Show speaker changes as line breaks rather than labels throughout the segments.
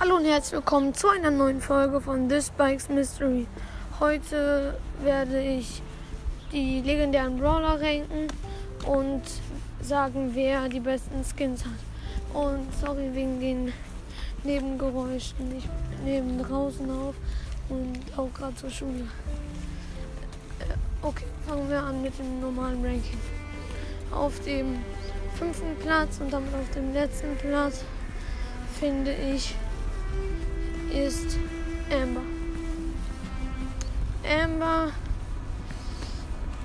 Hallo und herzlich willkommen zu einer neuen Folge von This Bikes Mystery. Heute werde ich die legendären Brawler ranken und sagen, wer die besten Skins hat. Und sorry wegen den Nebengeräuschen. Ich nehme draußen auf und auch gerade zur Schule. Äh, Okay, fangen wir an mit dem normalen Ranking. Auf dem fünften Platz und damit auf dem letzten Platz finde ich ist Amber. Amber,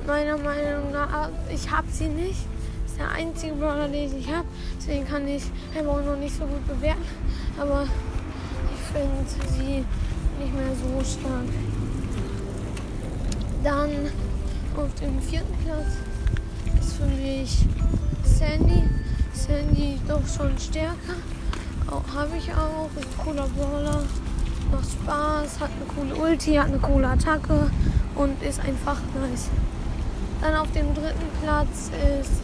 meiner Meinung nach, ich habe sie nicht. Ist der einzige Brawler, den ich habe. Deswegen kann ich Amber auch noch nicht so gut bewerten. Aber ich finde sie nicht mehr so stark. Dann auf dem vierten Platz ist für mich Sandy. Sandy doch schon stärker. Habe ich auch. Ist cooler Brawler. Macht Spaß. Hat eine coole Ulti. Hat eine coole Attacke. Und ist einfach nice. Dann auf dem dritten Platz ist.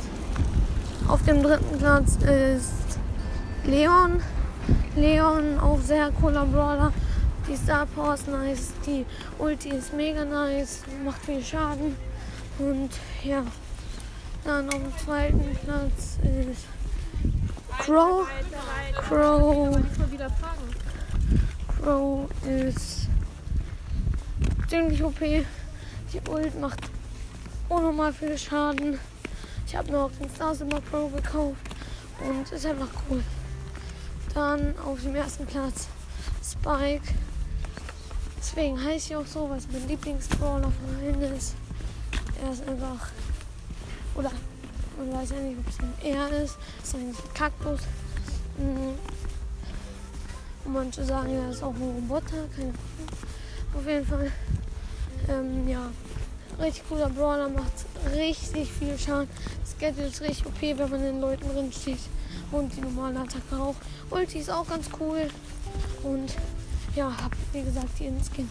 Auf dem dritten Platz ist Leon. Leon, auch sehr cooler Brawler. Die Star Power ist nice. Die Ulti ist mega nice. Macht viel Schaden. Und ja. Dann auf dem zweiten Platz ist Crow. Crow. Crow ist ziemlich OP. Die Ult macht unnormal viel Schaden. Ich habe auch den Star Silver Pro gekauft und ist einfach cool. Dann auf dem ersten Platz Spike. Deswegen heiße ich auch so, weil es mein Lieblingsbrawler von allen ist. Er ist einfach. Oder man weiß ja nicht, ob es ein Er ist. Es ist ein Kaktus. Mhm. Und manche sagen, er ist auch ein Roboter. Keine Ahnung. Auf jeden Fall. Ähm, ja. Richtig cooler Brawler, macht richtig viel Schaden. Das Gadget ist richtig OP, wenn man den Leuten drin steht. Und die normale Attacke auch. Ulti ist auch ganz cool. Und ja, hab wie gesagt den Skin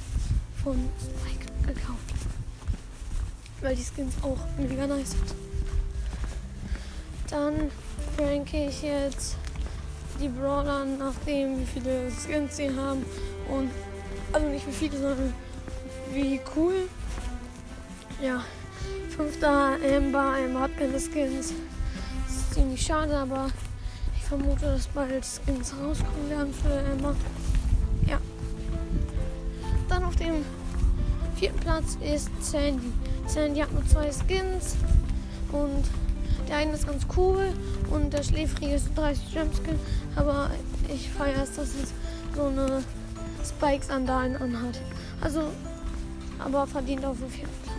von Spike gekauft. Weil die Skins auch mega nice sind. Dann ranke ich jetzt die Brawler nachdem, wie viele Skins sie haben. Und also nicht wie viele, sondern wie cool. Ja, fünfter Amber. Amber hat keine Skins. Das ist ziemlich schade, aber ich vermute, dass bald Skins rauskommen werden für Amber. Ja. Dann auf dem vierten Platz ist Sandy. Sandy hat nur zwei Skins und der eine ist ganz cool und der schläfrige ist 30 Jumpskin, aber ich feiere es, dass es so eine Spikes-Sandalen anhat. Also, aber verdient auf dem vierten Platz.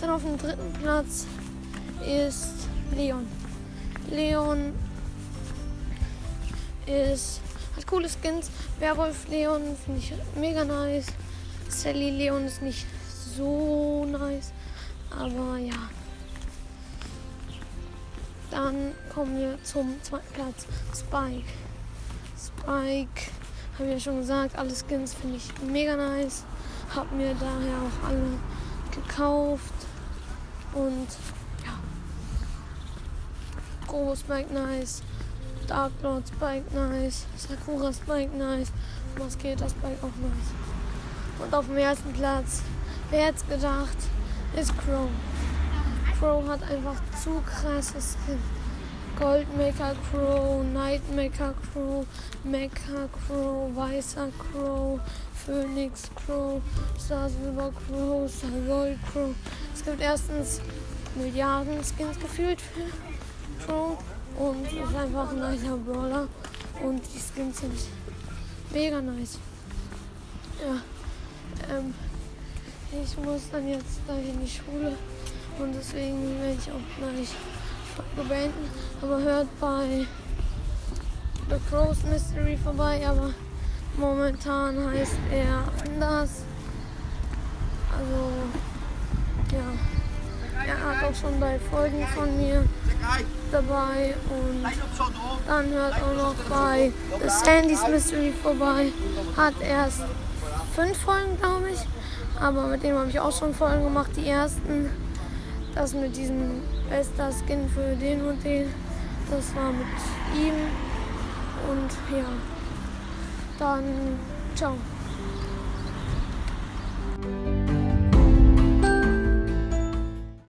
Dann auf dem dritten Platz ist Leon. Leon ist hat coole Skins. Werwolf Leon finde ich mega nice. Sally Leon ist nicht so nice, aber ja. Dann kommen wir zum zweiten Platz. Spike. Spike, habe ich ja schon gesagt, alle Skins finde ich mega nice. Hab mir daher auch alle gekauft. Und ja. Groß Spike nice. Dark Lord Spike nice. Sakura Spike nice. Mosquito Spike auch nice. Und auf dem ersten Platz, wer hätte gedacht, ist Crow. Crow hat einfach zu krasses Skin. Goldmaker Crow, Nightmaker Crow, Mecha Crow, Weißer Crow, Phoenix Crow, Star Silver Crow, Star Gold Crow. Es gibt erstens Milliarden Skins gefühlt für Crow und ist einfach ein nicer Brawler und die Skins sind mega nice. Ja, ähm, ich muss dann jetzt gleich in die Schule und deswegen werde ich auch gleich beenden. Aber hört bei The Crow's Mystery vorbei, aber momentan heißt er anders. Also, ja. Er hat auch schon bei Folgen von mir dabei und dann hört auch noch bei The Sandy's Mystery vorbei. Hat erst fünf Folgen, glaube ich. Aber mit dem habe ich auch schon Folgen gemacht, die ersten. Das mit diesem bester Skin für den und den. Das war mit ihm. Und ja. Dann ciao.